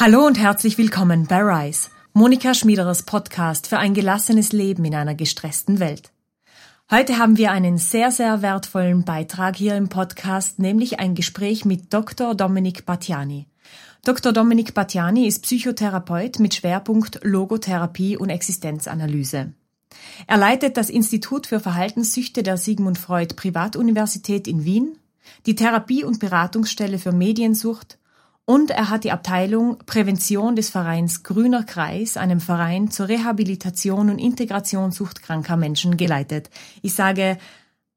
Hallo und herzlich willkommen bei Rise, Monika Schmiederers Podcast für ein gelassenes Leben in einer gestressten Welt. Heute haben wir einen sehr, sehr wertvollen Beitrag hier im Podcast, nämlich ein Gespräch mit Dr. Dominik Battiani. Dr. Dominik Battiani ist Psychotherapeut mit Schwerpunkt Logotherapie und Existenzanalyse. Er leitet das Institut für Verhaltenssüchte der Sigmund Freud Privatuniversität in Wien, die Therapie- und Beratungsstelle für Mediensucht und er hat die Abteilung Prävention des Vereins Grüner Kreis, einem Verein zur Rehabilitation und Integration suchtkranker Menschen geleitet. Ich sage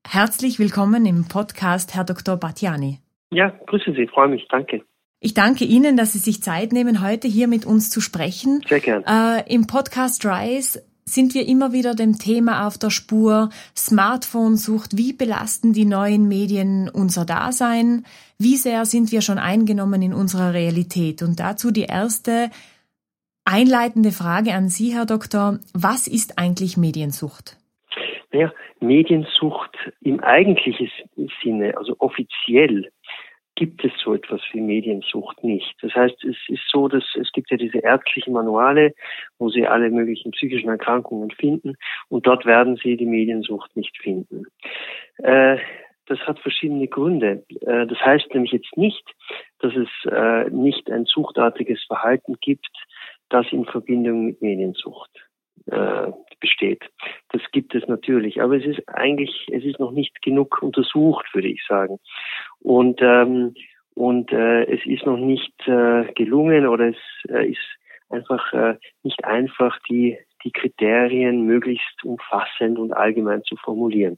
herzlich willkommen im Podcast, Herr Dr. Battiani. Ja, grüße Sie, freue mich, danke. Ich danke Ihnen, dass Sie sich Zeit nehmen, heute hier mit uns zu sprechen. Sehr gern. Äh, Im Podcast Rise sind wir immer wieder dem Thema auf der Spur. Smartphone-Sucht, wie belasten die neuen Medien unser Dasein? Wie sehr sind wir schon eingenommen in unserer Realität? Und dazu die erste einleitende Frage an Sie, Herr Doktor. Was ist eigentlich Mediensucht? Naja, Mediensucht im eigentlichen Sinne, also offiziell, gibt es so etwas wie Mediensucht nicht. Das heißt, es ist so, dass es gibt ja diese ärztlichen Manuale, wo Sie alle möglichen psychischen Erkrankungen finden und dort werden Sie die Mediensucht nicht finden. Äh, das hat verschiedene Gründe. Äh, das heißt nämlich jetzt nicht, dass es äh, nicht ein suchtartiges Verhalten gibt, das in Verbindung mit Mediensucht äh, besteht. Das gibt es natürlich, aber es ist eigentlich, es ist noch nicht genug untersucht, würde ich sagen. Und ähm, und äh, es ist noch nicht äh, gelungen oder es äh, ist einfach äh, nicht einfach, die die Kriterien möglichst umfassend und allgemein zu formulieren.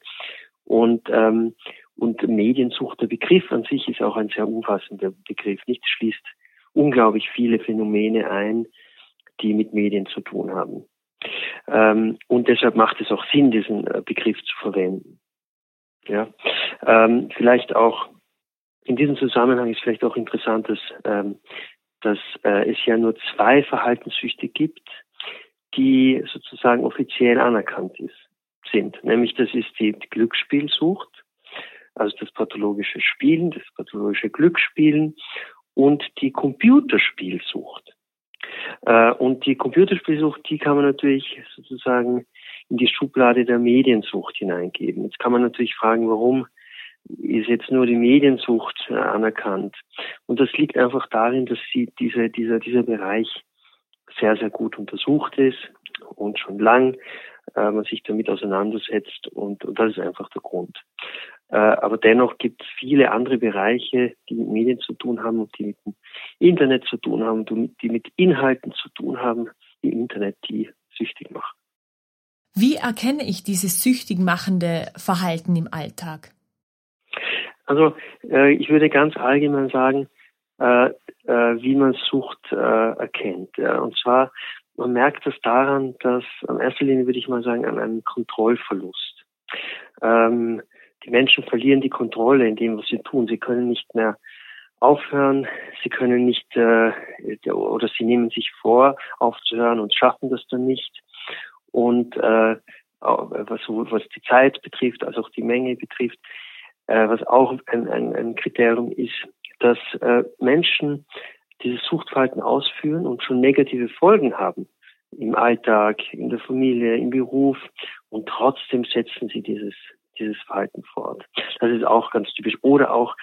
Und ähm, und Mediensucht, der Begriff an sich ist auch ein sehr umfassender Begriff. Nicht schließt unglaublich viele Phänomene ein, die mit Medien zu tun haben. Ähm, und deshalb macht es auch Sinn, diesen äh, Begriff zu verwenden. Ja, ähm, vielleicht auch in diesem Zusammenhang ist vielleicht auch interessant, dass, ähm, dass äh, es ja nur zwei Verhaltenssüchte gibt, die sozusagen offiziell anerkannt ist, sind. Nämlich das ist die Glücksspielsucht, also das pathologische Spielen, das pathologische Glücksspielen und die Computerspielsucht. Äh, und die Computerspielsucht, die kann man natürlich sozusagen in die Schublade der Mediensucht hineingeben. Jetzt kann man natürlich fragen, warum ist jetzt nur die Mediensucht äh, anerkannt. Und das liegt einfach darin, dass sie diese, dieser, dieser Bereich sehr, sehr gut untersucht ist und schon lang äh, man sich damit auseinandersetzt und, und das ist einfach der Grund. Äh, aber dennoch gibt es viele andere Bereiche, die mit Medien zu tun haben und die mit dem Internet zu tun haben, die mit Inhalten zu tun haben im Internet, die süchtig machen. Wie erkenne ich dieses süchtig machende Verhalten im Alltag? Also äh, ich würde ganz allgemein sagen, äh, äh, wie man Sucht erkennt. Und zwar, man merkt das daran, dass in erster Linie würde ich mal sagen, an einem Kontrollverlust. Ähm, die Menschen verlieren die Kontrolle in dem, was sie tun. Sie können nicht mehr aufhören, sie können nicht äh, oder sie nehmen sich vor, aufzuhören und schaffen das dann nicht. Und äh, was, was die Zeit betrifft, also auch die Menge betrifft, äh, was auch ein, ein, ein Kriterium ist, dass äh, Menschen dieses Suchtverhalten ausführen und schon negative Folgen haben im Alltag, in der Familie, im Beruf und trotzdem setzen sie dieses dieses Verhalten fort. Das ist auch ganz typisch. Oder auch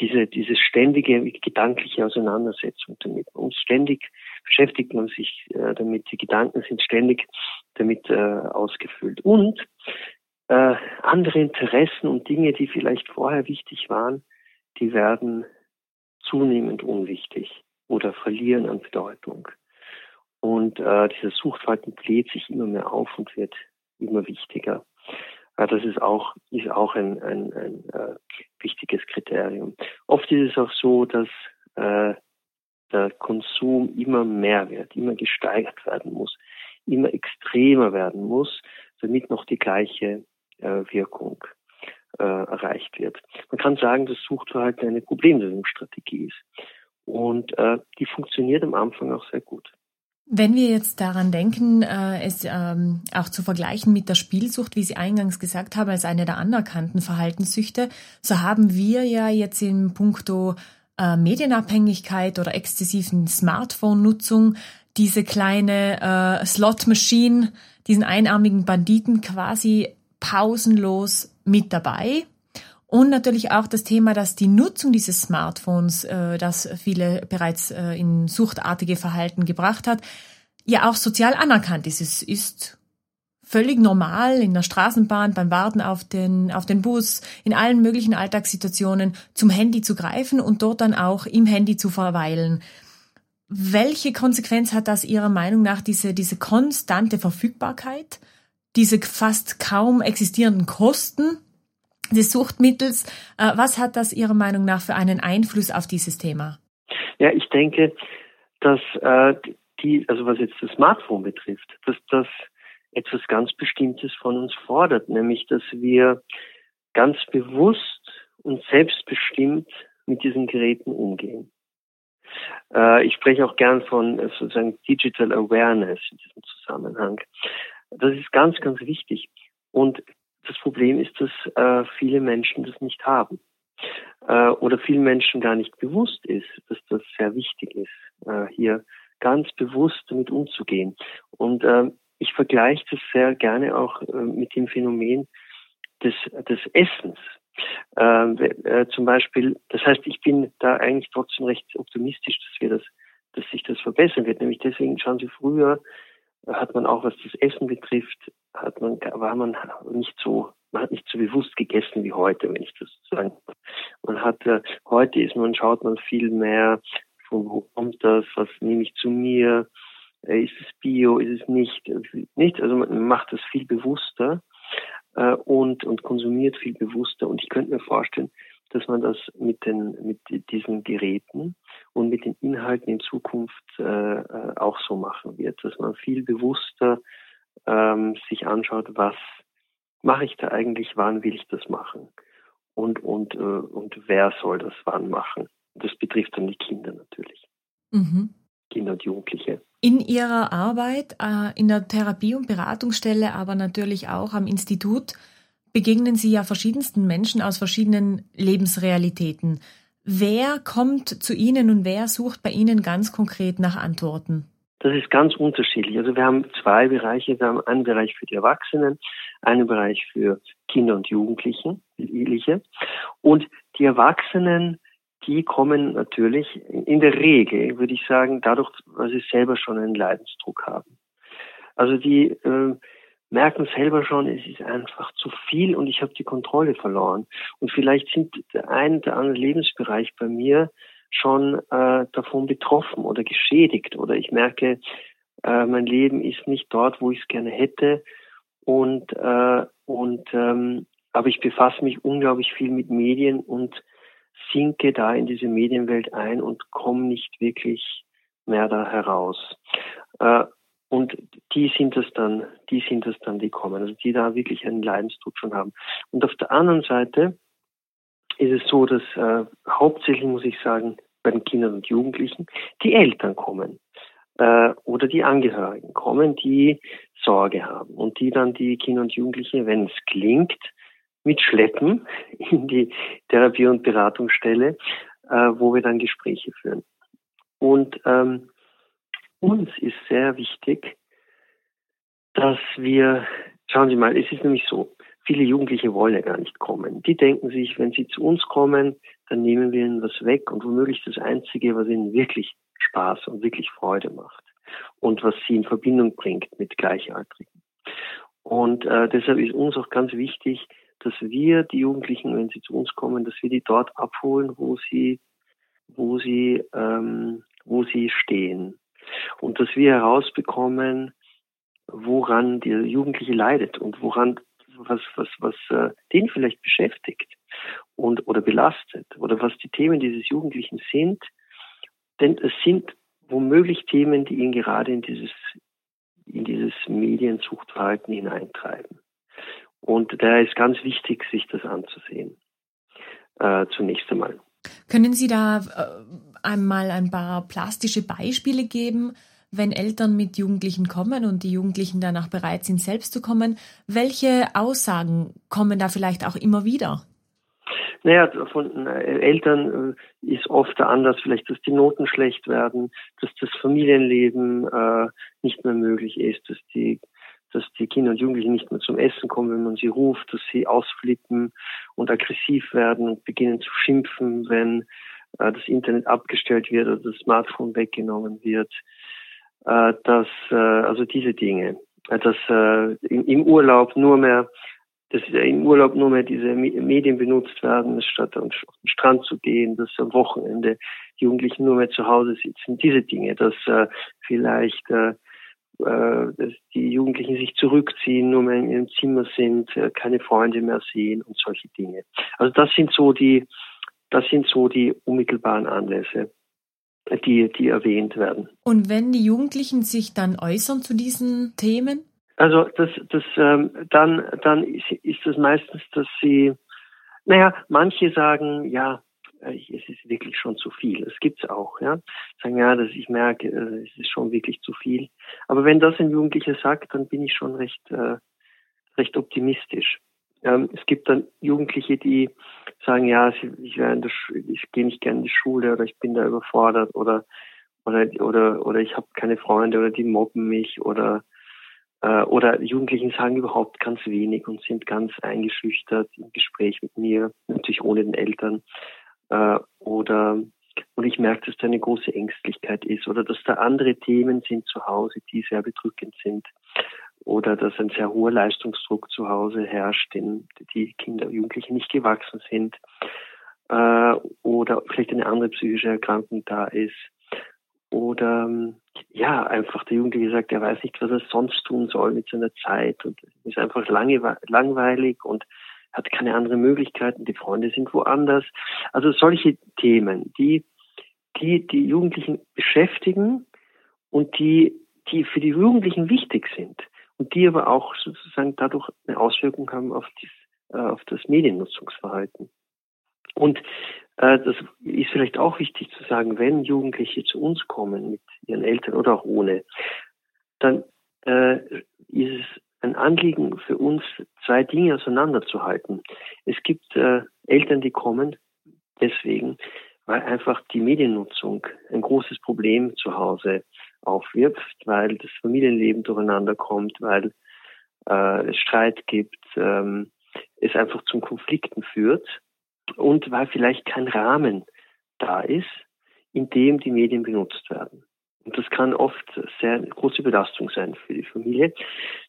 diese, diese ständige gedankliche Auseinandersetzung damit. Und ständig beschäftigt man sich äh, damit. Die Gedanken sind ständig damit äh, ausgefüllt. Und äh, andere Interessen und Dinge, die vielleicht vorher wichtig waren, die werden zunehmend unwichtig oder verlieren an Bedeutung. Und äh, dieses Suchtverhalten bläht sich immer mehr auf und wird immer wichtiger. Ja, das ist auch, ist auch ein, ein, ein äh, wichtiges Kriterium. Oft ist es auch so, dass äh, der Konsum immer mehr wird, immer gesteigert werden muss, immer extremer werden muss, damit noch die gleiche äh, Wirkung äh, erreicht wird. Man kann sagen, dass Suchtverhalten eine Problemlösungsstrategie ist. Und äh, die funktioniert am Anfang auch sehr gut. Wenn wir jetzt daran denken, äh, es ähm, auch zu vergleichen mit der Spielsucht, wie Sie eingangs gesagt haben, als eine der anerkannten Verhaltenssüchte, so haben wir ja jetzt in puncto äh, Medienabhängigkeit oder exzessiven Smartphone-Nutzung diese kleine äh, Slot-Machine, diesen einarmigen Banditen quasi pausenlos mit dabei. Und natürlich auch das Thema, dass die Nutzung dieses Smartphones, äh, das viele bereits äh, in suchtartige Verhalten gebracht hat, ja auch sozial anerkannt ist. Es ist völlig normal in der Straßenbahn, beim Warten auf den, auf den Bus, in allen möglichen Alltagssituationen zum Handy zu greifen und dort dann auch im Handy zu verweilen. Welche Konsequenz hat das Ihrer Meinung nach, diese, diese konstante Verfügbarkeit, diese fast kaum existierenden Kosten des Suchtmittels? Äh, was hat das Ihrer Meinung nach für einen Einfluss auf dieses Thema? Ja, ich denke, dass äh, die, also was jetzt das Smartphone betrifft, dass das etwas ganz Bestimmtes von uns fordert, nämlich dass wir ganz bewusst und selbstbestimmt mit diesen Geräten umgehen. Äh, ich spreche auch gern von sozusagen Digital Awareness in diesem Zusammenhang. Das ist ganz, ganz wichtig. Und das Problem ist, dass äh, viele Menschen das nicht haben. Äh, oder vielen Menschen gar nicht bewusst ist, dass das sehr wichtig ist, äh, hier ganz bewusst damit umzugehen. Und äh, ich vergleiche das sehr gerne auch äh, mit dem Phänomen des, des Essens. Ähm, äh, zum Beispiel, das heißt, ich bin da eigentlich trotzdem recht optimistisch, dass wir das, dass sich das verbessern wird. Nämlich deswegen schauen Sie früher, hat man auch was das Essen betrifft, hat man, war man nicht so, man hat nicht so bewusst gegessen wie heute, wenn ich das sagen kann. Man hat, äh, heute ist man, schaut man viel mehr, wo kommt das, was nehme ich zu mir, äh, ist es Bio, ist es nicht, nicht, also man macht das viel bewusster äh, und, und konsumiert viel bewusster. Und ich könnte mir vorstellen, dass man das mit den mit diesen Geräten und mit den Inhalten in Zukunft äh, äh, auch so machen wird, dass man viel bewusster ähm, sich anschaut, was mache ich da eigentlich, wann will ich das machen und und äh, und wer soll das wann machen. Das betrifft dann die Kinder natürlich, mhm. Kinder und Jugendliche. In Ihrer Arbeit äh, in der Therapie- und Beratungsstelle, aber natürlich auch am Institut, begegnen Sie ja verschiedensten Menschen aus verschiedenen Lebensrealitäten. Wer kommt zu Ihnen und wer sucht bei Ihnen ganz konkret nach Antworten? Das ist ganz unterschiedlich. Also wir haben zwei Bereiche. Wir haben einen Bereich für die Erwachsenen, einen Bereich für Kinder und Jugendliche. Und die Erwachsenen die kommen natürlich in der Regel, würde ich sagen, dadurch, weil sie selber schon einen Leidensdruck haben. Also die äh, merken selber schon, es ist einfach zu viel und ich habe die Kontrolle verloren. Und vielleicht sind der ein oder andere Lebensbereich bei mir schon äh, davon betroffen oder geschädigt oder ich merke, äh, mein Leben ist nicht dort, wo ich es gerne hätte und äh, und ähm, aber ich befasse mich unglaublich viel mit Medien und sinke da in diese Medienwelt ein und komme nicht wirklich mehr da heraus. Äh, und die sind es dann, die sind es dann, die kommen, also die da wirklich einen Leidensdruck schon haben. Und auf der anderen Seite ist es so, dass äh, hauptsächlich, muss ich sagen, bei den Kindern und Jugendlichen die Eltern kommen äh, oder die Angehörigen kommen, die Sorge haben und die dann die Kinder und Jugendlichen, wenn es klingt, mitschleppen in die Therapie- und Beratungsstelle, äh, wo wir dann Gespräche führen. Und ähm, uns ist sehr wichtig, dass wir, schauen Sie mal, es ist nämlich so, viele Jugendliche wollen ja gar nicht kommen. Die denken sich, wenn sie zu uns kommen, dann nehmen wir ihnen was weg und womöglich das Einzige, was ihnen wirklich Spaß und wirklich Freude macht und was sie in Verbindung bringt mit Gleichaltrigen. Und äh, deshalb ist uns auch ganz wichtig, dass wir die Jugendlichen, wenn sie zu uns kommen, dass wir die dort abholen, wo sie, wo sie, ähm, wo sie stehen. Und dass wir herausbekommen, woran der Jugendliche leidet und woran was was was äh, den vielleicht beschäftigt und oder belastet oder was die Themen dieses Jugendlichen sind, denn es sind womöglich Themen, die ihn gerade in dieses in dieses Mediensuchtverhalten hineintreiben. Und da ist ganz wichtig, sich das anzusehen. Äh, zunächst einmal. Können Sie da äh, einmal ein paar plastische Beispiele geben, wenn Eltern mit Jugendlichen kommen und die Jugendlichen danach bereit sind, selbst zu kommen? Welche Aussagen kommen da vielleicht auch immer wieder? naja, von äh, Eltern äh, ist oft der Anlass vielleicht, dass die Noten schlecht werden, dass das Familienleben äh, nicht mehr möglich ist, dass die dass die Kinder und Jugendlichen nicht mehr zum Essen kommen, wenn man sie ruft, dass sie ausflippen und aggressiv werden und beginnen zu schimpfen, wenn äh, das Internet abgestellt wird oder das Smartphone weggenommen wird. Äh, dass äh, also diese Dinge, äh, dass äh, im, im Urlaub nur mehr dass im Urlaub nur mehr diese Medien benutzt werden, statt auf den Strand zu gehen, dass am Wochenende Jugendlichen nur mehr zu Hause sitzen. Diese Dinge, dass äh, vielleicht äh, dass die Jugendlichen sich zurückziehen, nur mehr in ihrem Zimmer sind, äh, keine Freunde mehr sehen und solche Dinge. Also das sind so die, das sind so die unmittelbaren Anlässe, die, die erwähnt werden. Und wenn die Jugendlichen sich dann äußern zu diesen Themen? Also das, das, ähm, dann, dann ist, ist das meistens, dass sie, naja, manche sagen, ja, äh, es ist wirklich schon zu viel. Es gibt's auch, ja. Sagen, ja, dass ich merke, äh, es ist schon wirklich zu viel. Aber wenn das ein Jugendlicher sagt, dann bin ich schon recht, äh, recht optimistisch. Ähm, es gibt dann Jugendliche, die sagen, ja, ich, ich, ich gehe nicht gerne in die Schule oder ich bin da überfordert oder oder oder oder ich habe keine Freunde oder die mobben mich oder äh, oder Jugendlichen sagen überhaupt ganz wenig und sind ganz eingeschüchtert im Gespräch mit mir, natürlich ohne den Eltern äh, oder und ich merke, dass da eine große Ängstlichkeit ist oder dass da andere Themen sind zu Hause, die sehr bedrückend sind oder dass ein sehr hoher Leistungsdruck zu Hause herrscht, den die Kinder und Jugendliche nicht gewachsen sind äh, oder vielleicht eine andere psychische Erkrankung da ist oder ja, einfach der Jugendliche sagt, er weiß nicht, was er sonst tun soll mit seiner Zeit und ist einfach langweilig und hat keine anderen Möglichkeiten, die Freunde sind woanders. Also solche Themen, die, die die Jugendlichen beschäftigen und die, die für die Jugendlichen wichtig sind und die aber auch sozusagen dadurch eine Auswirkung haben auf, dies, äh, auf das Mediennutzungsverhalten. Und äh, das ist vielleicht auch wichtig zu sagen, wenn Jugendliche zu uns kommen mit ihren Eltern oder auch ohne, dann äh, ist es ein Anliegen für uns, zwei Dinge auseinanderzuhalten. Es gibt äh, Eltern, die kommen deswegen, weil einfach die Mediennutzung ein großes Problem zu Hause aufwirft, weil das Familienleben durcheinander kommt, weil äh, es Streit gibt, ähm, es einfach zum Konflikten führt und weil vielleicht kein Rahmen da ist, in dem die Medien benutzt werden. Und das kann oft sehr große Belastung sein für die Familie.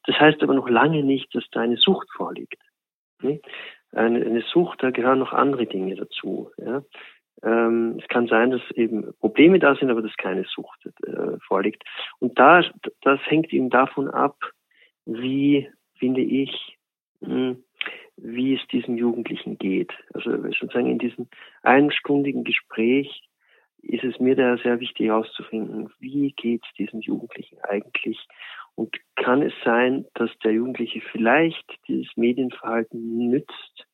Das heißt aber noch lange nicht, dass da eine Sucht vorliegt. Eine, eine Sucht, da gehören noch andere Dinge dazu. Ähm, es kann sein, dass eben Probleme da sind, aber dass keine Sucht äh, vorliegt. Und da, das hängt eben davon ab, wie, finde ich, hm, wie es diesem Jugendlichen geht. Also sozusagen in diesem einstündigen Gespräch ist es mir da sehr wichtig herauszufinden, wie geht es diesem Jugendlichen eigentlich und kann es sein, dass der Jugendliche vielleicht dieses Medienverhalten nützt,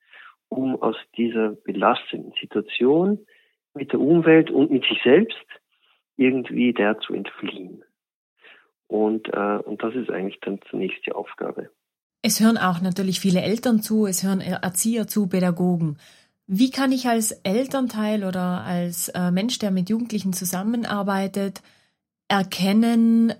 um aus dieser belastenden Situation mit der Umwelt und mit sich selbst irgendwie der zu entfliehen. Und, äh, und das ist eigentlich dann zunächst die Aufgabe. Es hören auch natürlich viele Eltern zu, es hören Erzieher zu, Pädagogen. Wie kann ich als Elternteil oder als äh, Mensch, der mit Jugendlichen zusammenarbeitet, erkennen,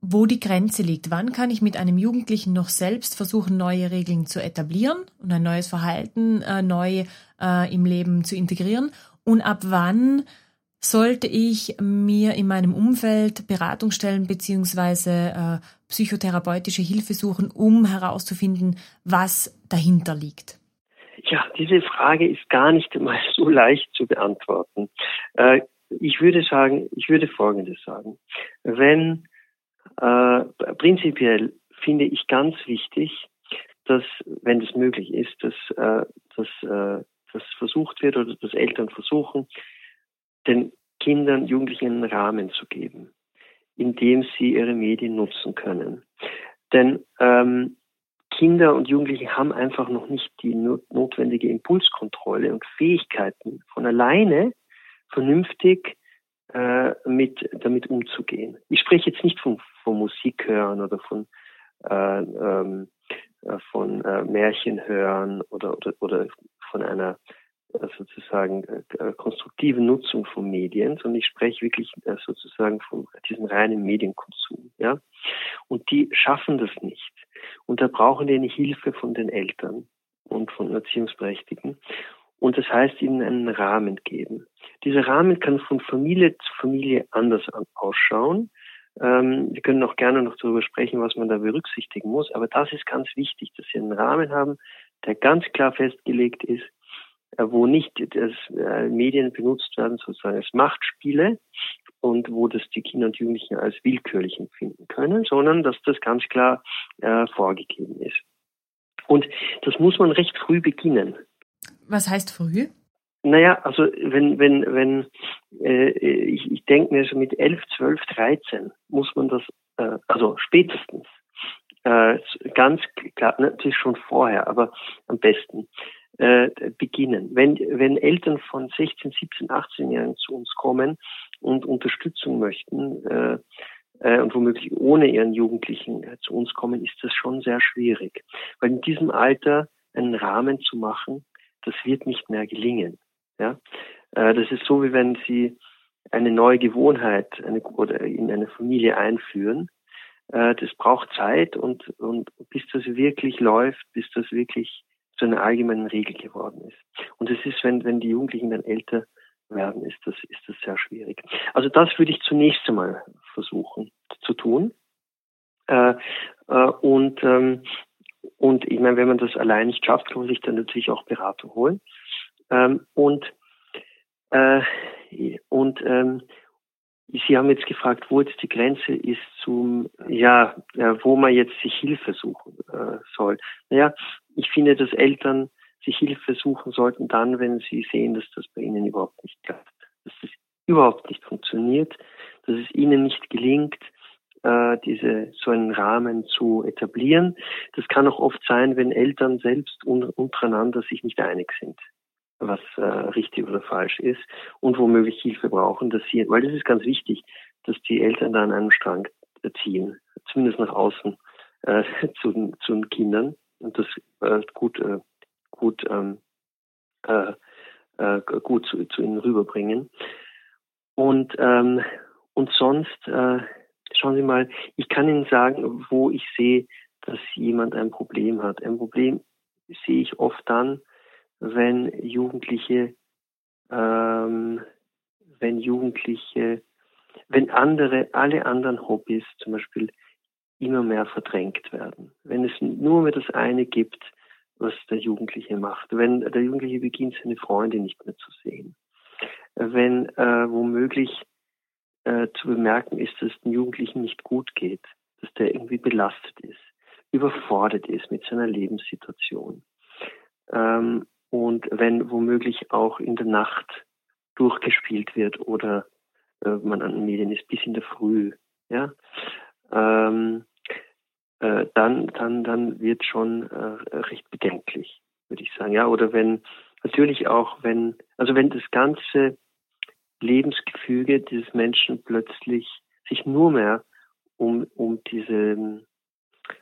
wo die Grenze liegt? Wann kann ich mit einem Jugendlichen noch selbst versuchen, neue Regeln zu etablieren und ein neues Verhalten äh, neu äh, im Leben zu integrieren? Und ab wann sollte ich mir in meinem Umfeld Beratung stellen beziehungsweise äh, psychotherapeutische Hilfe suchen, um herauszufinden, was dahinter liegt? Ja, diese Frage ist gar nicht einmal so leicht zu beantworten. Äh, ich würde sagen, ich würde Folgendes sagen. Wenn äh, prinzipiell finde ich ganz wichtig, dass, wenn es möglich ist, dass, äh, dass äh, das versucht wird oder dass Eltern versuchen, den Kindern, Jugendlichen einen Rahmen zu geben, in dem sie ihre Medien nutzen können. Denn ähm, Kinder und Jugendliche haben einfach noch nicht die notwendige Impulskontrolle und Fähigkeiten, von alleine vernünftig äh, mit, damit umzugehen. Ich spreche jetzt nicht von, von Musik hören oder von, äh, ähm, äh, von äh, Märchen hören oder, oder, oder von einer sozusagen äh, konstruktive Nutzung von Medien, sondern ich spreche wirklich äh, sozusagen von diesem reinen Medienkonsum. Ja? Und die schaffen das nicht. Und da brauchen die eine Hilfe von den Eltern und von Erziehungsberechtigten. Und das heißt, ihnen einen Rahmen geben. Dieser Rahmen kann von Familie zu Familie anders ausschauen. Ähm, wir können auch gerne noch darüber sprechen, was man da berücksichtigen muss. Aber das ist ganz wichtig, dass sie einen Rahmen haben, der ganz klar festgelegt ist, äh, wo nicht das, äh, Medien benutzt werden, sozusagen als Machtspiele und wo das die Kinder und Jugendlichen als willkürlich empfinden können, sondern dass das ganz klar äh, vorgegeben ist. Und das muss man recht früh beginnen. Was heißt früh? Naja, also wenn, wenn, wenn, äh, ich, ich denke mir so mit 11, 12, 13 muss man das, äh, also spätestens, äh, ganz klar, natürlich schon vorher, aber am besten äh, beginnen. Wenn, wenn Eltern von 16, 17, 18-Jährigen zu uns kommen und Unterstützung möchten äh, äh, und womöglich ohne ihren Jugendlichen äh, zu uns kommen, ist das schon sehr schwierig. Weil in diesem Alter einen Rahmen zu machen, das wird nicht mehr gelingen. Ja? Äh, das ist so, wie wenn Sie eine neue Gewohnheit eine, oder in eine Familie einführen. Äh, das braucht Zeit und, und bis das wirklich läuft, bis das wirklich zu einer allgemeinen Regel geworden ist. Und es ist, wenn, wenn die Jugendlichen dann älter werden, ist das, ist das sehr schwierig. Also das würde ich zunächst einmal versuchen zu tun. Äh, äh, und, ähm, und ich meine, wenn man das allein nicht schafft, kann man sich dann natürlich auch Beratung holen. Ähm, und äh, und ähm, Sie haben jetzt gefragt, wo jetzt die Grenze ist zum, ja, äh, wo man jetzt sich Hilfe suchen äh, soll. Naja, ich finde, dass Eltern sich Hilfe suchen sollten dann, wenn sie sehen, dass das bei ihnen überhaupt nicht klappt, dass das überhaupt nicht funktioniert, dass es ihnen nicht gelingt, äh, diese so einen Rahmen zu etablieren. Das kann auch oft sein, wenn Eltern selbst untereinander sich nicht einig sind was äh, richtig oder falsch ist und womöglich Hilfe brauchen, dass sie, weil das ist ganz wichtig, dass die Eltern da an einem Strang ziehen, zumindest nach außen äh, zu, zu den Kindern und das äh, gut äh, gut ähm, äh, äh, gut zu, zu ihnen rüberbringen und ähm, und sonst äh, schauen Sie mal, ich kann Ihnen sagen, wo ich sehe, dass jemand ein Problem hat. Ein Problem sehe ich oft dann, wenn Jugendliche, ähm, wenn Jugendliche, wenn andere, alle anderen Hobbys zum Beispiel immer mehr verdrängt werden. Wenn es nur mehr das eine gibt, was der Jugendliche macht. Wenn der Jugendliche beginnt, seine Freunde nicht mehr zu sehen. Wenn äh, womöglich äh, zu bemerken ist, dass es dem Jugendlichen nicht gut geht, dass der irgendwie belastet ist, überfordert ist mit seiner Lebenssituation. Ähm, und wenn womöglich auch in der Nacht durchgespielt wird oder äh, man an den Medien ist bis in der Früh, ja, ähm, äh, dann, dann, dann wird schon äh, recht bedenklich, würde ich sagen, ja, oder wenn natürlich auch, wenn, also wenn das ganze Lebensgefüge dieses Menschen plötzlich sich nur mehr um, um diese,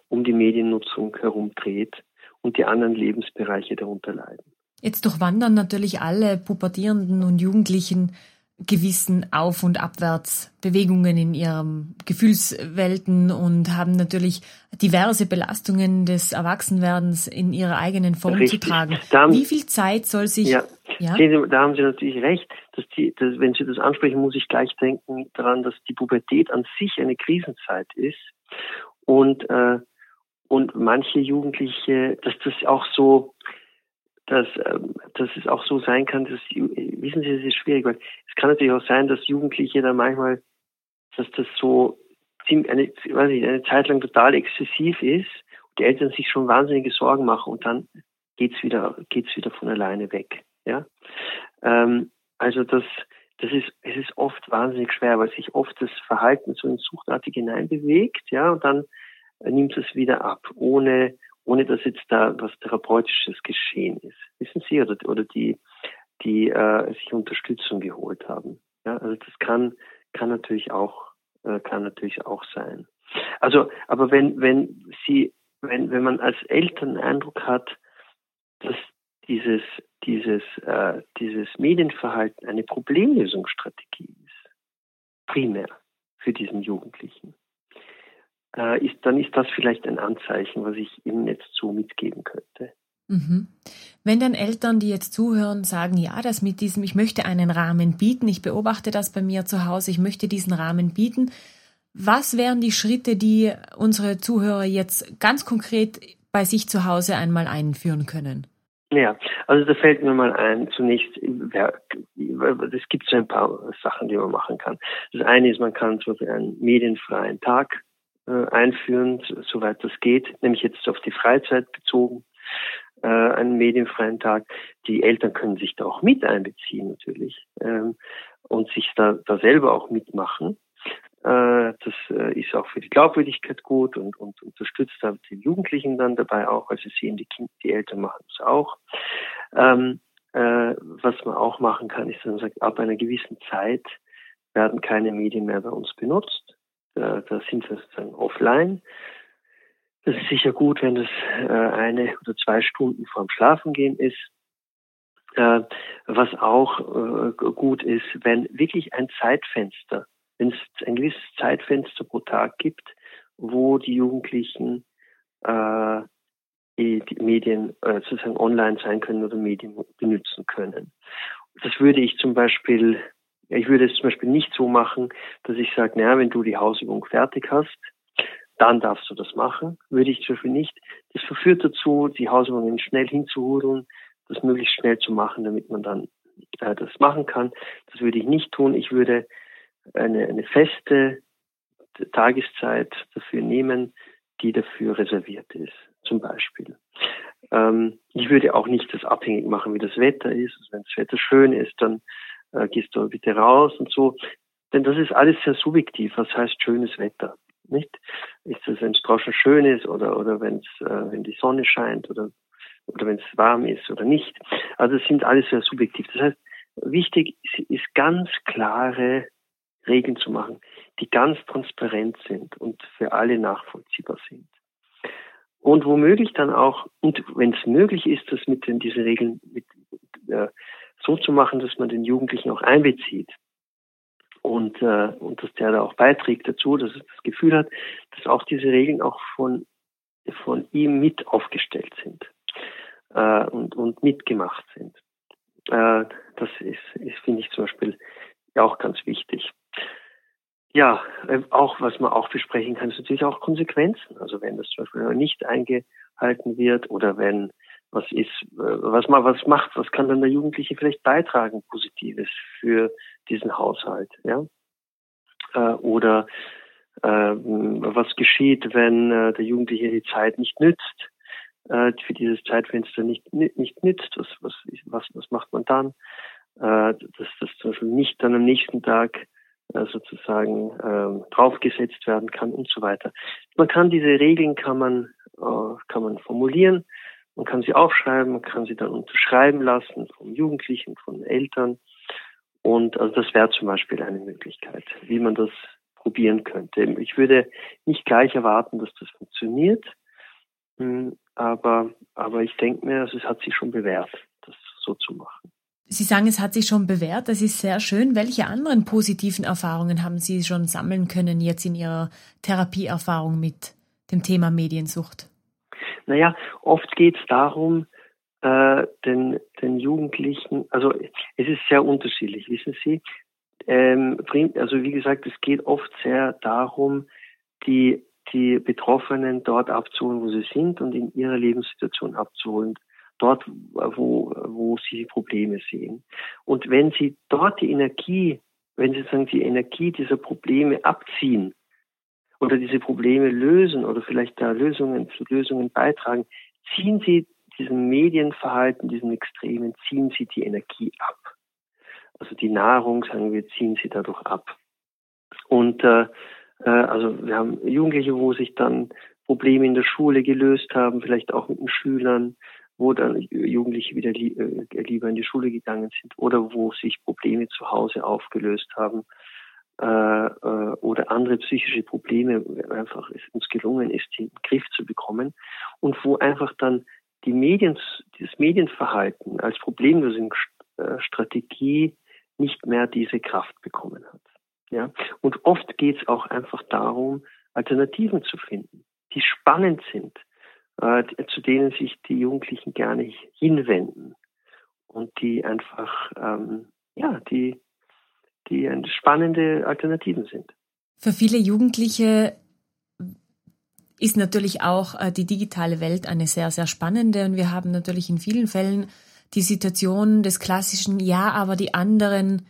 um die Mediennutzung herumdreht und die anderen Lebensbereiche darunter leiden. Jetzt durchwandern natürlich alle Pubertierenden und Jugendlichen gewissen Auf- und Abwärtsbewegungen in ihren Gefühlswelten und haben natürlich diverse Belastungen des Erwachsenwerdens in ihrer eigenen Form Richtig. zu tragen. Haben, Wie viel Zeit soll sich... Ja, ja? da haben Sie natürlich recht. Dass die, dass, wenn Sie das ansprechen, muss ich gleich denken daran, dass die Pubertät an sich eine Krisenzeit ist und, äh, und manche Jugendliche, dass das auch so dass, ähm, dass es auch so sein kann, dass, wissen Sie, es ist schwierig, weil es kann natürlich auch sein, dass Jugendliche da manchmal, dass das so eine, weiß ich, eine Zeit lang total exzessiv ist, und die Eltern sich schon wahnsinnige Sorgen machen und dann geht's wieder, geht's wieder von alleine weg, ja. Ähm, also das, das ist, es ist oft wahnsinnig schwer, weil sich oft das Verhalten so in Suchtartig hineinbewegt, ja, und dann nimmt es wieder ab, ohne, ohne dass jetzt da was Therapeutisches geschehen ist. Wissen Sie, oder, oder die, die äh, sich Unterstützung geholt haben. Ja, also das kann, kann natürlich auch, äh, kann natürlich auch sein. Also, aber wenn, wenn Sie, wenn, wenn man als Eltern den Eindruck hat, dass dieses, dieses, äh, dieses Medienverhalten eine Problemlösungsstrategie ist, primär für diesen Jugendlichen, äh, ist, dann ist das vielleicht ein Anzeichen, was ich ihm jetzt so mitgeben könnte. Mhm. Wenn dann Eltern, die jetzt zuhören, sagen, ja, das mit diesem, ich möchte einen Rahmen bieten, ich beobachte das bei mir zu Hause, ich möchte diesen Rahmen bieten, was wären die Schritte, die unsere Zuhörer jetzt ganz konkret bei sich zu Hause einmal einführen können? Ja, also da fällt mir mal ein, zunächst, es gibt so ein paar Sachen, die man machen kann. Das eine ist, man kann zum Beispiel einen medienfreien Tag einführen, soweit das geht, nämlich jetzt auf die Freizeit bezogen äh, einen medienfreien Tag. Die Eltern können sich da auch mit einbeziehen natürlich ähm, und sich da, da selber auch mitmachen. Äh, das äh, ist auch für die Glaubwürdigkeit gut und, und unterstützt die Jugendlichen dann dabei auch, sie sehen, die, kind, die Eltern machen es auch. Ähm, äh, was man auch machen kann, ist, dass man sagt, ab einer gewissen Zeit werden keine Medien mehr bei uns benutzt. Da, da sind wir sozusagen offline. Das ist sicher gut, wenn das äh, eine oder zwei Stunden vorm Schlafengehen ist. Äh, was auch äh, gut ist, wenn wirklich ein Zeitfenster, wenn es ein gewisses Zeitfenster pro Tag gibt, wo die Jugendlichen äh, die Medien äh, sozusagen online sein können oder Medien benutzen können. Das würde ich zum Beispiel, ich würde es zum Beispiel nicht so machen, dass ich sage, naja, wenn du die Hausübung fertig hast, dann darfst du das machen. Würde ich zum Beispiel nicht. Das verführt dazu, die Hausübungen schnell hinzuhudeln, das möglichst schnell zu machen, damit man dann äh, das machen kann. Das würde ich nicht tun. Ich würde eine, eine feste Tageszeit dafür nehmen, die dafür reserviert ist, zum Beispiel. Ähm, ich würde auch nicht das abhängig machen, wie das Wetter ist. Also wenn das Wetter schön ist, dann äh, gehst du bitte raus und so. Denn das ist alles sehr subjektiv. Was heißt schönes Wetter? Nicht? Ist es, wenn es draußen schön ist oder, oder wenn es, äh, wenn die Sonne scheint oder, oder wenn es warm ist oder nicht. Also es sind alles sehr subjektiv. Das heißt, wichtig ist, ist ganz klare Regeln zu machen, die ganz transparent sind und für alle nachvollziehbar sind. Und womöglich dann auch, und wenn es möglich ist, das mit den, diesen Regeln mit, äh, so zu machen, dass man den Jugendlichen auch einbezieht und, äh, und dass der da auch beiträgt dazu, dass er das Gefühl hat, dass auch diese Regeln auch von, von ihm mit aufgestellt sind äh, und, und mitgemacht sind. Äh, das ist, ist finde ich zum Beispiel auch ganz wichtig. Ja, äh, auch was man auch besprechen kann, ist natürlich auch Konsequenzen. Also wenn das zum Beispiel nicht eingehalten wird oder wenn was ist, äh, was man was macht, was kann dann der Jugendliche vielleicht beitragen, Positives für diesen Haushalt, ja? Äh, oder äh, was geschieht, wenn äh, der Jugendliche die Zeit nicht nützt, äh, für dieses Zeitfenster nicht, nicht nützt, was, was, was, was macht man dann? Äh, dass das zum Beispiel nicht dann am nächsten Tag sozusagen äh, draufgesetzt werden kann und so weiter. Man kann diese Regeln kann man kann man formulieren man kann sie aufschreiben, man kann sie dann unterschreiben lassen vom Jugendlichen, von Eltern. Und also das wäre zum Beispiel eine Möglichkeit, wie man das probieren könnte. Ich würde nicht gleich erwarten, dass das funktioniert, hm, aber, aber ich denke mir, also es hat sich schon bewährt, das so zu machen. Sie sagen, es hat sich schon bewährt. Das ist sehr schön. Welche anderen positiven Erfahrungen haben Sie schon sammeln können jetzt in Ihrer Therapieerfahrung mit dem Thema Mediensucht? Naja, oft geht es darum, äh, den, den Jugendlichen, also es ist sehr unterschiedlich, wissen Sie. Ähm, also wie gesagt, es geht oft sehr darum, die, die Betroffenen dort abzuholen, wo sie sind und in ihrer Lebenssituation abzuholen, dort, wo, wo sie Probleme sehen. Und wenn sie dort die Energie, wenn sie sagen, die Energie dieser Probleme abziehen, oder diese Probleme lösen oder vielleicht da Lösungen zu Lösungen beitragen, ziehen Sie diesem Medienverhalten, diesem Extremen, ziehen Sie die Energie ab. Also die Nahrung, sagen wir, ziehen Sie dadurch ab. Und äh, äh, also wir haben Jugendliche, wo sich dann Probleme in der Schule gelöst haben, vielleicht auch mit den Schülern, wo dann Jugendliche wieder äh, lieber in die Schule gegangen sind oder wo sich Probleme zu Hause aufgelöst haben äh, äh, oder andere psychische Probleme einfach es uns gelungen ist, die in den Griff zu bekommen und wo einfach dann die Medien, das Medienverhalten als Problemlösungsstrategie nicht mehr diese Kraft bekommen hat. Ja? Und oft geht es auch einfach darum, Alternativen zu finden, die spannend sind, äh, zu denen sich die Jugendlichen gerne hinwenden und die einfach, ähm, ja, die, die spannende Alternativen sind. Für viele Jugendliche ist natürlich auch äh, die digitale Welt eine sehr, sehr spannende und wir haben natürlich in vielen Fällen die Situation des klassischen, ja, aber die anderen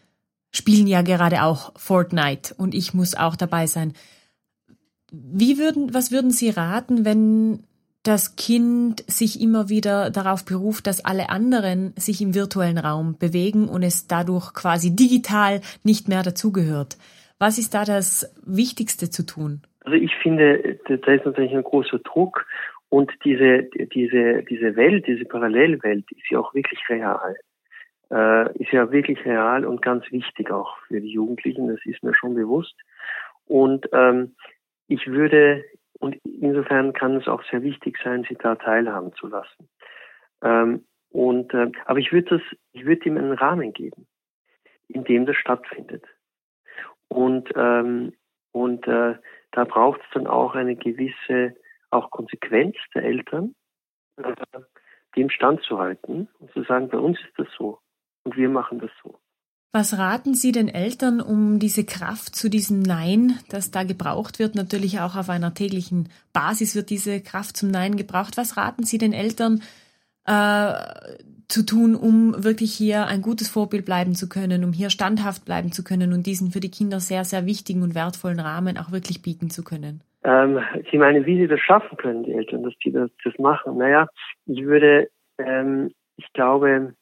spielen ja gerade auch Fortnite und ich muss auch dabei sein. Wie würden, was würden Sie raten, wenn das Kind sich immer wieder darauf beruft, dass alle anderen sich im virtuellen Raum bewegen und es dadurch quasi digital nicht mehr dazugehört? Was ist da das Wichtigste zu tun? Also ich finde, da ist natürlich ein großer Druck und diese, diese, diese Welt, diese Parallelwelt ist ja auch wirklich real. Äh, ist ja wirklich real und ganz wichtig auch für die Jugendlichen, das ist mir schon bewusst. Und ähm, ich würde, und insofern kann es auch sehr wichtig sein, sie da teilhaben zu lassen. Ähm, und, äh, aber ich würde das, ich würde ihm einen Rahmen geben, in dem das stattfindet. Und, ähm, und äh, da braucht es dann auch eine gewisse auch Konsequenz der Eltern, äh, dem standzuhalten und zu sagen, bei uns ist das so und wir machen das so. Was raten Sie den Eltern, um diese Kraft zu diesem Nein, das da gebraucht wird, natürlich auch auf einer täglichen Basis wird diese Kraft zum Nein gebraucht. Was raten Sie den Eltern äh, zu tun, um wirklich hier ein gutes Vorbild bleiben zu können, um hier standhaft bleiben zu können und diesen für die Kinder sehr, sehr wichtigen und wertvollen Rahmen auch wirklich bieten zu können? Ähm, Sie meinen, wie Sie das schaffen können, die Eltern, dass die das, das machen? Naja, ich würde, ähm, ich glaube,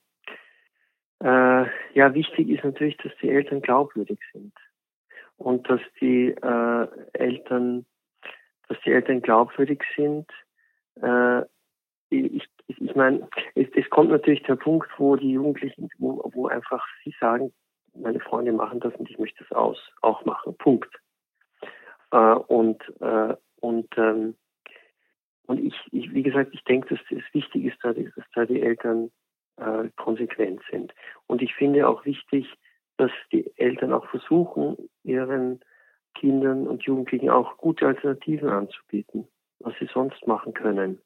äh, ja, wichtig ist natürlich, dass die Eltern glaubwürdig sind und dass die äh, Eltern, dass die Eltern glaubwürdig sind. Äh, ich, ich, ich meine, es, es kommt natürlich der Punkt, wo die Jugendlichen, wo, wo einfach sie sagen, meine Freunde machen das und ich möchte das aus, auch machen. Punkt. Äh, und äh, und ähm, und ich, ich, wie gesagt, ich denke, dass es wichtig ist, dass, dass da die Eltern äh, konsequent sind. Und ich finde auch wichtig, dass die Eltern auch versuchen, ihren Kindern und Jugendlichen auch gute Alternativen anzubieten, was sie sonst machen können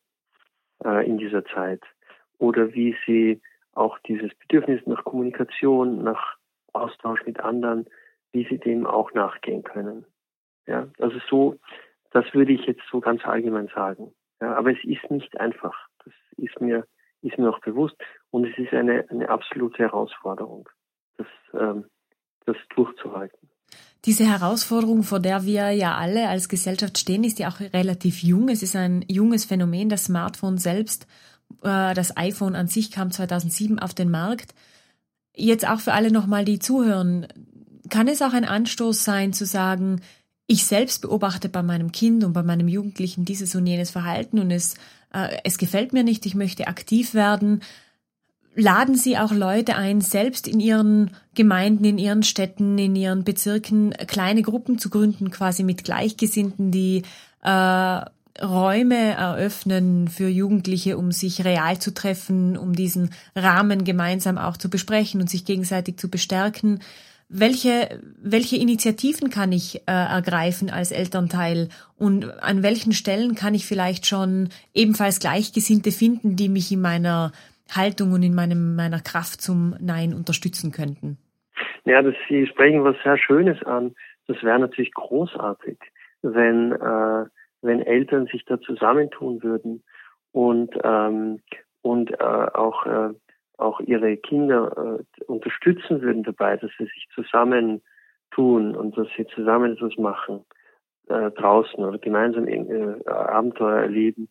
äh, in dieser Zeit. Oder wie sie auch dieses Bedürfnis nach Kommunikation, nach Austausch mit anderen, wie sie dem auch nachgehen können. Ja, also so, das würde ich jetzt so ganz allgemein sagen. Ja, aber es ist nicht einfach. Das ist mir ist mir auch bewusst. Und es ist eine, eine absolute Herausforderung, das, ähm, das durchzuhalten. Diese Herausforderung, vor der wir ja alle als Gesellschaft stehen, ist ja auch relativ jung. Es ist ein junges Phänomen. Das Smartphone selbst, äh, das iPhone an sich kam 2007 auf den Markt. Jetzt auch für alle nochmal, die zuhören, kann es auch ein Anstoß sein zu sagen, ich selbst beobachte bei meinem Kind und bei meinem Jugendlichen dieses und jenes Verhalten und es es gefällt mir nicht, ich möchte aktiv werden. Laden Sie auch Leute ein, selbst in Ihren Gemeinden, in Ihren Städten, in Ihren Bezirken kleine Gruppen zu gründen, quasi mit Gleichgesinnten, die äh, Räume eröffnen für Jugendliche, um sich real zu treffen, um diesen Rahmen gemeinsam auch zu besprechen und sich gegenseitig zu bestärken welche, welche Initiativen kann ich äh, ergreifen als Elternteil und an welchen Stellen kann ich vielleicht schon ebenfalls Gleichgesinnte finden, die mich in meiner Haltung und in meinem, meiner Kraft zum Nein unterstützen könnten? Ja, das, Sie sprechen was sehr Schönes an. Das wäre natürlich großartig, wenn, äh, wenn Eltern sich da zusammentun würden und, ähm, und äh, auch äh, auch ihre Kinder äh, unterstützen würden dabei, dass sie sich zusammentun und dass sie zusammen etwas machen äh, draußen oder gemeinsam äh, Abenteuer erleben.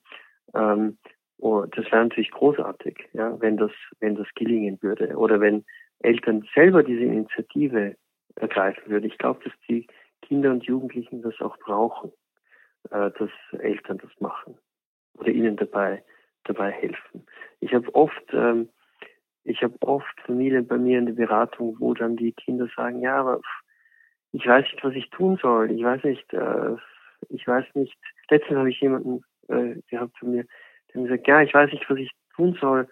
Ähm, oh, das wäre natürlich großartig, ja, wenn das, wenn das gelingen würde. Oder wenn Eltern selber diese Initiative ergreifen würden. Ich glaube, dass die Kinder und Jugendlichen das auch brauchen, äh, dass Eltern das machen oder ihnen dabei dabei helfen. Ich habe oft ähm, ich habe oft Familien bei mir in der Beratung, wo dann die Kinder sagen, ja, aber ich weiß nicht, was ich tun soll. Ich weiß nicht, äh, ich weiß nicht. Letztens habe ich jemanden äh, gehabt von mir, der mir sagt, ja, ich weiß nicht, was ich, tun soll,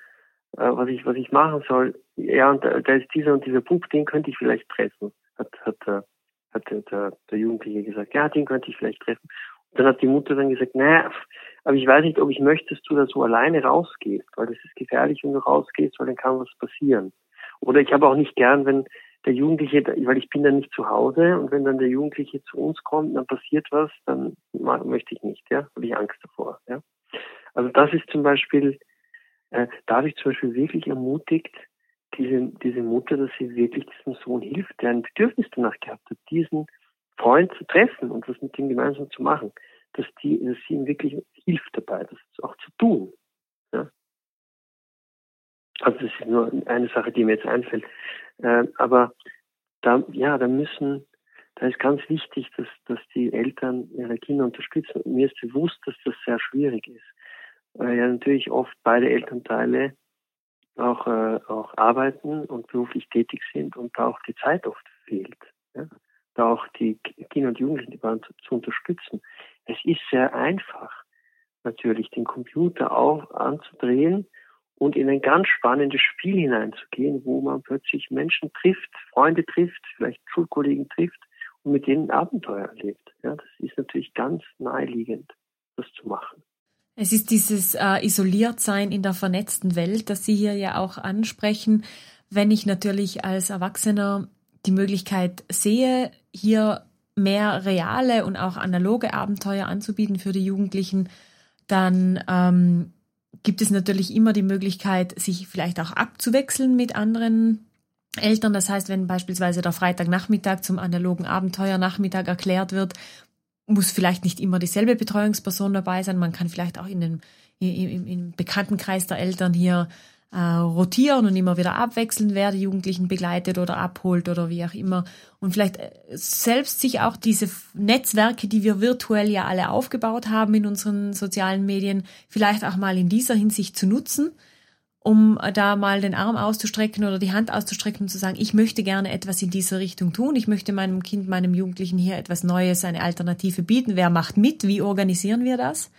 äh, was ich, was ich machen soll. Ja, und da, da ist dieser und dieser Bub, den könnte ich vielleicht treffen, hat, hat, äh, hat der, der, der Jugendliche gesagt. Ja, den könnte ich vielleicht treffen. Dann hat die Mutter dann gesagt, naja, aber ich weiß nicht, ob ich möchte, dass du da so alleine rausgehst, weil das ist gefährlich, wenn du rausgehst, weil dann kann was passieren. Oder ich habe auch nicht gern, wenn der Jugendliche, weil ich bin dann nicht zu Hause und wenn dann der Jugendliche zu uns kommt, dann passiert was, dann möchte ich nicht, ja, habe ich Angst davor, ja. Also das ist zum Beispiel, äh, da habe ich zum Beispiel wirklich ermutigt, diese, diese Mutter, dass sie wirklich diesem Sohn hilft, der ein Bedürfnis danach gehabt hat, diesen Freund zu treffen und was mit ihm gemeinsam zu machen, dass die, dass sie ihm wirklich hilft dabei, das auch zu tun. Ja? Also das ist nur eine Sache, die mir jetzt einfällt. Äh, aber da, ja, da müssen, da ist ganz wichtig, dass, dass die Eltern ihre Kinder unterstützen. Mir ist bewusst, dass das sehr schwierig ist. Weil ja natürlich oft beide Elternteile auch, äh, auch arbeiten und beruflich tätig sind und da auch die Zeit oft fehlt. Ja? Da auch die Kinder und Jugendlichen zu, zu unterstützen. Es ist sehr einfach, natürlich den Computer auch anzudrehen und in ein ganz spannendes Spiel hineinzugehen, wo man plötzlich Menschen trifft, Freunde trifft, vielleicht Schulkollegen trifft und mit denen Abenteuer erlebt. Ja, das ist natürlich ganz naheliegend, das zu machen. Es ist dieses äh, Isoliertsein in der vernetzten Welt, das Sie hier ja auch ansprechen. Wenn ich natürlich als Erwachsener die Möglichkeit sehe, hier mehr reale und auch analoge Abenteuer anzubieten für die Jugendlichen, dann ähm, gibt es natürlich immer die Möglichkeit, sich vielleicht auch abzuwechseln mit anderen Eltern. Das heißt, wenn beispielsweise der Freitagnachmittag zum analogen Abenteuernachmittag erklärt wird, muss vielleicht nicht immer dieselbe Betreuungsperson dabei sein. Man kann vielleicht auch in den, im, im Bekanntenkreis der Eltern hier äh, rotieren und immer wieder abwechseln, wer die Jugendlichen begleitet oder abholt oder wie auch immer. Und vielleicht äh, selbst sich auch diese Netzwerke, die wir virtuell ja alle aufgebaut haben in unseren sozialen Medien, vielleicht auch mal in dieser Hinsicht zu nutzen, um da mal den Arm auszustrecken oder die Hand auszustrecken und zu sagen, ich möchte gerne etwas in dieser Richtung tun. Ich möchte meinem Kind, meinem Jugendlichen hier etwas Neues, eine Alternative bieten. Wer macht mit? Wie organisieren wir das?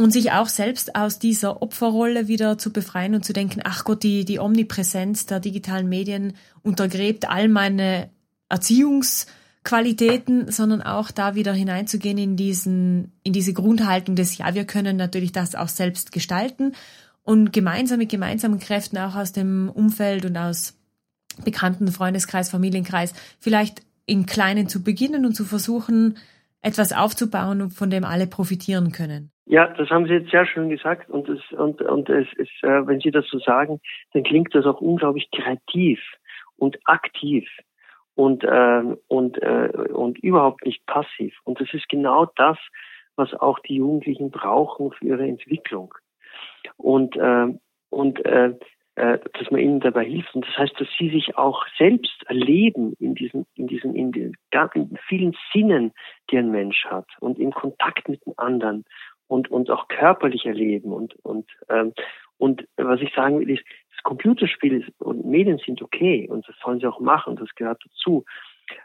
Und sich auch selbst aus dieser Opferrolle wieder zu befreien und zu denken, ach Gott, die, die Omnipräsenz der digitalen Medien untergräbt all meine Erziehungsqualitäten, sondern auch da wieder hineinzugehen in diesen, in diese Grundhaltung des, ja, wir können natürlich das auch selbst gestalten und gemeinsam mit gemeinsamen Kräften auch aus dem Umfeld und aus bekannten Freundeskreis, Familienkreis vielleicht in Kleinen zu beginnen und zu versuchen, etwas aufzubauen, von dem alle profitieren können. Ja, das haben Sie jetzt sehr schön gesagt und es, und, und es ist, äh, wenn Sie das so sagen, dann klingt das auch unglaublich kreativ und aktiv und, äh, und, äh, und überhaupt nicht passiv. Und das ist genau das, was auch die Jugendlichen brauchen für ihre Entwicklung. Und, äh, und äh, äh, dass man ihnen dabei hilft. Und das heißt, dass sie sich auch selbst erleben in diesen, in diesen, in den in vielen Sinnen, die ein Mensch hat und in Kontakt mit den anderen und, und auch körperlich erleben und, und, ähm, und was ich sagen will, ist, das Computerspiel ist, und Medien sind okay und das sollen sie auch machen, das gehört dazu.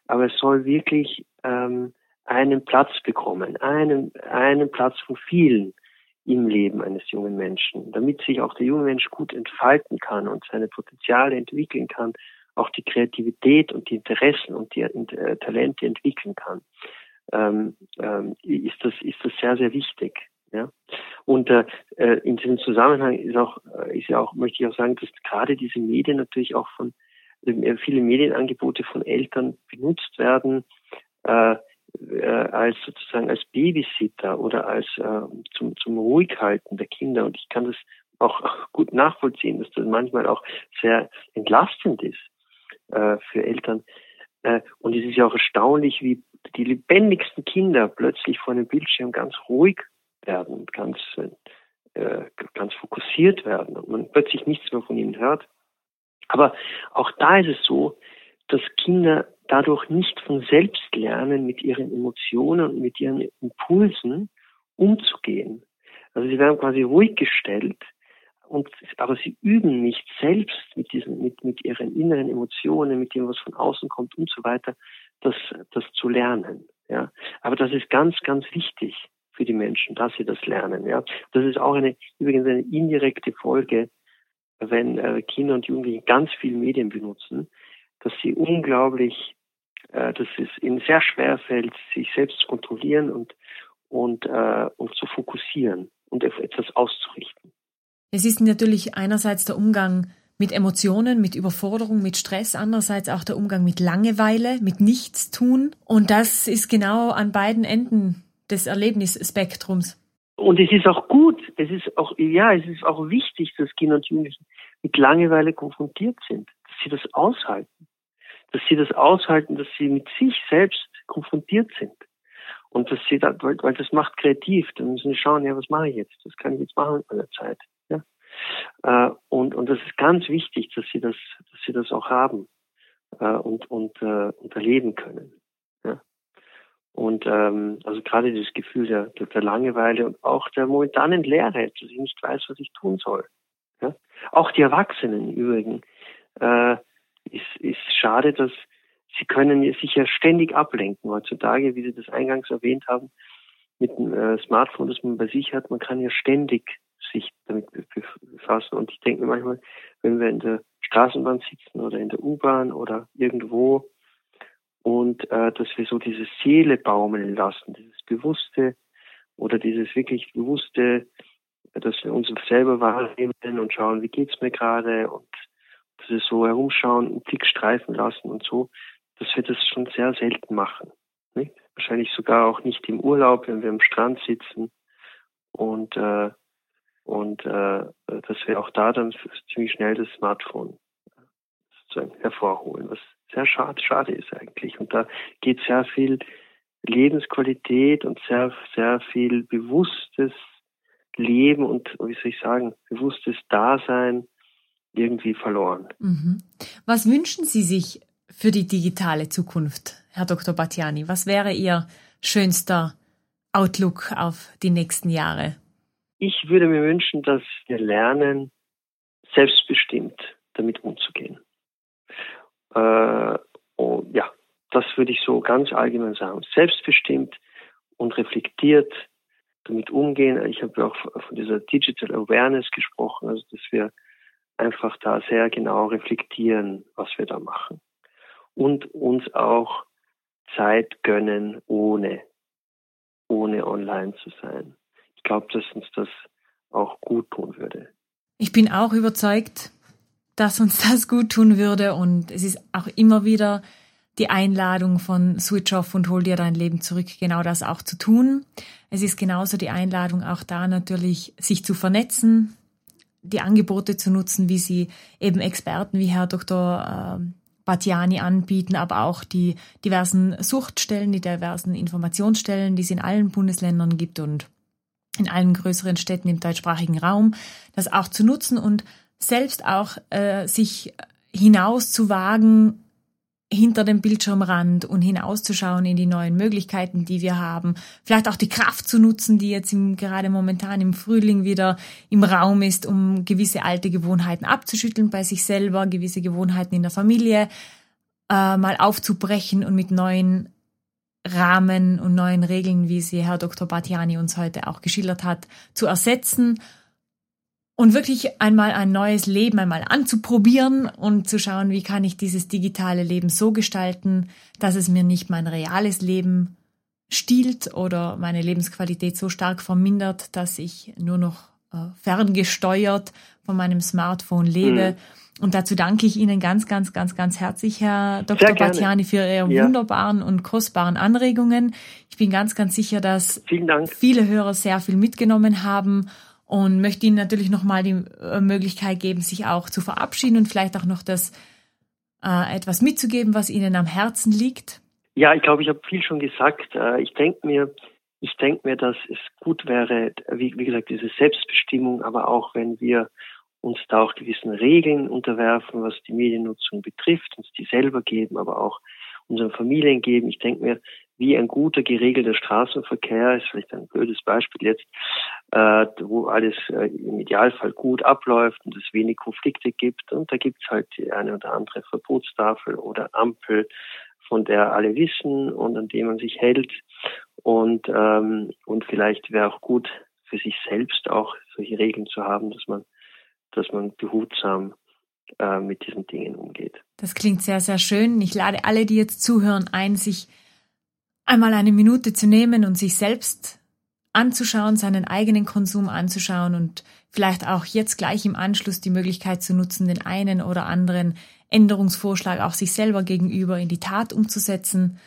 Aber es soll wirklich ähm, einen Platz bekommen, einen, einen Platz von vielen im Leben eines jungen Menschen, damit sich auch der junge Mensch gut entfalten kann und seine Potenziale entwickeln kann, auch die Kreativität und die Interessen und die äh, Talente entwickeln kann, ähm, ähm, ist das ist das sehr sehr wichtig. Ja? Und äh, äh in diesem Zusammenhang ist auch äh, ist ja auch möchte ich auch sagen, dass gerade diese Medien natürlich auch von äh, viele Medienangebote von Eltern benutzt werden. Äh, als sozusagen als Babysitter oder als äh, zum, zum Ruhighalten der Kinder. Und ich kann das auch gut nachvollziehen, dass das manchmal auch sehr entlastend ist äh, für Eltern. Äh, und es ist ja auch erstaunlich, wie die lebendigsten Kinder plötzlich vor einem Bildschirm ganz ruhig werden, ganz, äh, ganz fokussiert werden und man plötzlich nichts mehr von ihnen hört. Aber auch da ist es so, dass Kinder dadurch nicht von selbst lernen, mit ihren Emotionen und mit ihren Impulsen umzugehen. Also sie werden quasi ruhig gestellt, und, aber sie üben nicht selbst mit diesen, mit, mit ihren inneren Emotionen, mit dem, was von außen kommt und so weiter, das, das zu lernen. Ja. Aber das ist ganz, ganz wichtig für die Menschen, dass sie das lernen. Ja, das ist auch eine übrigens eine indirekte Folge, wenn äh, Kinder und Jugendliche ganz viel Medien benutzen, dass sie unglaublich, äh, dass es ihnen sehr schwer fällt, sich selbst zu kontrollieren und und äh, und zu fokussieren und auf etwas auszurichten. Es ist natürlich einerseits der Umgang mit Emotionen, mit Überforderung, mit Stress, andererseits auch der Umgang mit Langeweile, mit Nichtstun. Und das ist genau an beiden Enden des Erlebnisspektrums. Und es ist auch gut, es ist auch, ja, es ist auch wichtig, dass Kinder und Jugendliche mit Langeweile konfrontiert sind, dass sie das aushalten, dass sie das aushalten, dass sie mit sich selbst konfrontiert sind. Und dass sie da, weil, weil das macht kreativ, dann müssen sie schauen, ja, was mache ich jetzt? Was kann ich jetzt machen mit meiner Zeit? Ja? Äh, und, und das ist ganz wichtig, dass sie das, dass sie das auch haben äh, und, und, äh, und erleben können. Und ähm, also gerade dieses Gefühl der, der Langeweile und auch der momentanen Leere, dass ich nicht weiß, was ich tun soll. Ja? Auch die Erwachsenen übrigens. Äh, ist, ist schade, dass sie können sich ja ständig ablenken heutzutage, wie Sie das eingangs erwähnt haben, mit dem äh, Smartphone, das man bei sich hat. Man kann ja ständig sich damit befassen. Und ich denke mir manchmal, wenn wir in der Straßenbahn sitzen oder in der U-Bahn oder irgendwo und äh, dass wir so diese Seele baumeln lassen, dieses Bewusste oder dieses wirklich Bewusste, dass wir uns selber wahrnehmen und schauen, wie geht's mir gerade und dass wir so herumschauen, einen Blick streifen lassen und so, dass wir das schon sehr selten machen. Nicht? Wahrscheinlich sogar auch nicht im Urlaub, wenn wir am Strand sitzen und äh, und äh, dass wir auch da dann ziemlich schnell das Smartphone sozusagen hervorholen, was sehr schade, schade ist eigentlich. Und da geht sehr viel Lebensqualität und sehr, sehr viel bewusstes Leben und, wie soll ich sagen, bewusstes Dasein irgendwie verloren. Mhm. Was wünschen Sie sich für die digitale Zukunft, Herr Dr. Battiani? Was wäre Ihr schönster Outlook auf die nächsten Jahre? Ich würde mir wünschen, dass wir lernen, selbstbestimmt damit umzugehen. Äh, und ja, das würde ich so ganz allgemein sagen. Selbstbestimmt und reflektiert damit umgehen. Ich habe auch von dieser Digital Awareness gesprochen, also dass wir einfach da sehr genau reflektieren, was wir da machen. Und uns auch Zeit gönnen, ohne, ohne online zu sein. Ich glaube, dass uns das auch gut tun würde. Ich bin auch überzeugt, dass uns das gut tun würde. Und es ist auch immer wieder die Einladung von Switch Off und Hol dir dein Leben zurück, genau das auch zu tun. Es ist genauso die Einladung, auch da natürlich sich zu vernetzen, die Angebote zu nutzen, wie sie eben Experten wie Herr Dr. Ähm, Batiani anbieten, aber auch die diversen Suchtstellen, die diversen Informationsstellen, die es in allen Bundesländern gibt und in allen größeren Städten im deutschsprachigen Raum, das auch zu nutzen und selbst auch äh, sich hinaus zu wagen hinter dem Bildschirmrand und hinauszuschauen in die neuen Möglichkeiten, die wir haben. Vielleicht auch die Kraft zu nutzen, die jetzt im, gerade momentan im Frühling wieder im Raum ist, um gewisse alte Gewohnheiten abzuschütteln bei sich selber, gewisse Gewohnheiten in der Familie äh, mal aufzubrechen und mit neuen Rahmen und neuen Regeln, wie sie Herr Dr. Batiani uns heute auch geschildert hat, zu ersetzen und wirklich einmal ein neues Leben einmal anzuprobieren und zu schauen, wie kann ich dieses digitale Leben so gestalten, dass es mir nicht mein reales Leben stiehlt oder meine Lebensqualität so stark vermindert, dass ich nur noch äh, ferngesteuert von meinem Smartphone lebe. Mhm. Und dazu danke ich Ihnen ganz, ganz, ganz, ganz herzlich, Herr Dr. Battiani, für Ihre ja. wunderbaren und kostbaren Anregungen. Ich bin ganz, ganz sicher, dass viele Hörer sehr viel mitgenommen haben und möchte Ihnen natürlich nochmal die äh, Möglichkeit geben, sich auch zu verabschieden und vielleicht auch noch das äh, etwas mitzugeben, was Ihnen am Herzen liegt. Ja, ich glaube, ich habe viel schon gesagt. Äh, ich denke mir, ich denke mir, dass es gut wäre, wie, wie gesagt, diese Selbstbestimmung, aber auch wenn wir uns da auch gewissen Regeln unterwerfen, was die Mediennutzung betrifft, uns die selber geben, aber auch unseren Familien geben. Ich denke mir, wie ein guter geregelter Straßenverkehr ist vielleicht ein blödes Beispiel jetzt, äh, wo alles äh, im Idealfall gut abläuft und es wenig Konflikte gibt. Und da gibt es halt die eine oder andere Verbotstafel oder Ampel, von der alle wissen und an dem man sich hält. Und, ähm, und vielleicht wäre auch gut für sich selbst auch solche Regeln zu haben, dass man, dass man behutsam äh, mit diesen Dingen umgeht. Das klingt sehr, sehr schön. Ich lade alle, die jetzt zuhören, ein, sich einmal eine Minute zu nehmen und sich selbst anzuschauen, seinen eigenen Konsum anzuschauen und vielleicht auch jetzt gleich im Anschluss die Möglichkeit zu nutzen, den einen oder anderen Änderungsvorschlag auch sich selber gegenüber in die Tat umzusetzen.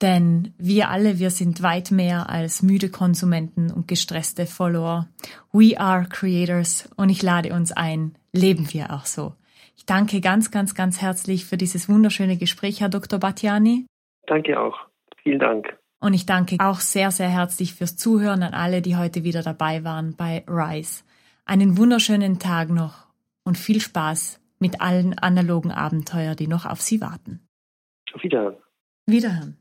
Denn wir alle, wir sind weit mehr als müde Konsumenten und gestresste Follower. We are creators und ich lade uns ein, leben wir auch so. Ich danke ganz, ganz, ganz herzlich für dieses wunderschöne Gespräch, Herr Dr. Batjani. Danke auch. Vielen Dank. Und ich danke auch sehr, sehr herzlich fürs Zuhören an alle, die heute wieder dabei waren bei Rise. Einen wunderschönen Tag noch und viel Spaß mit allen analogen Abenteuer, die noch auf Sie warten. Auf Wiederhören. Wiederhören.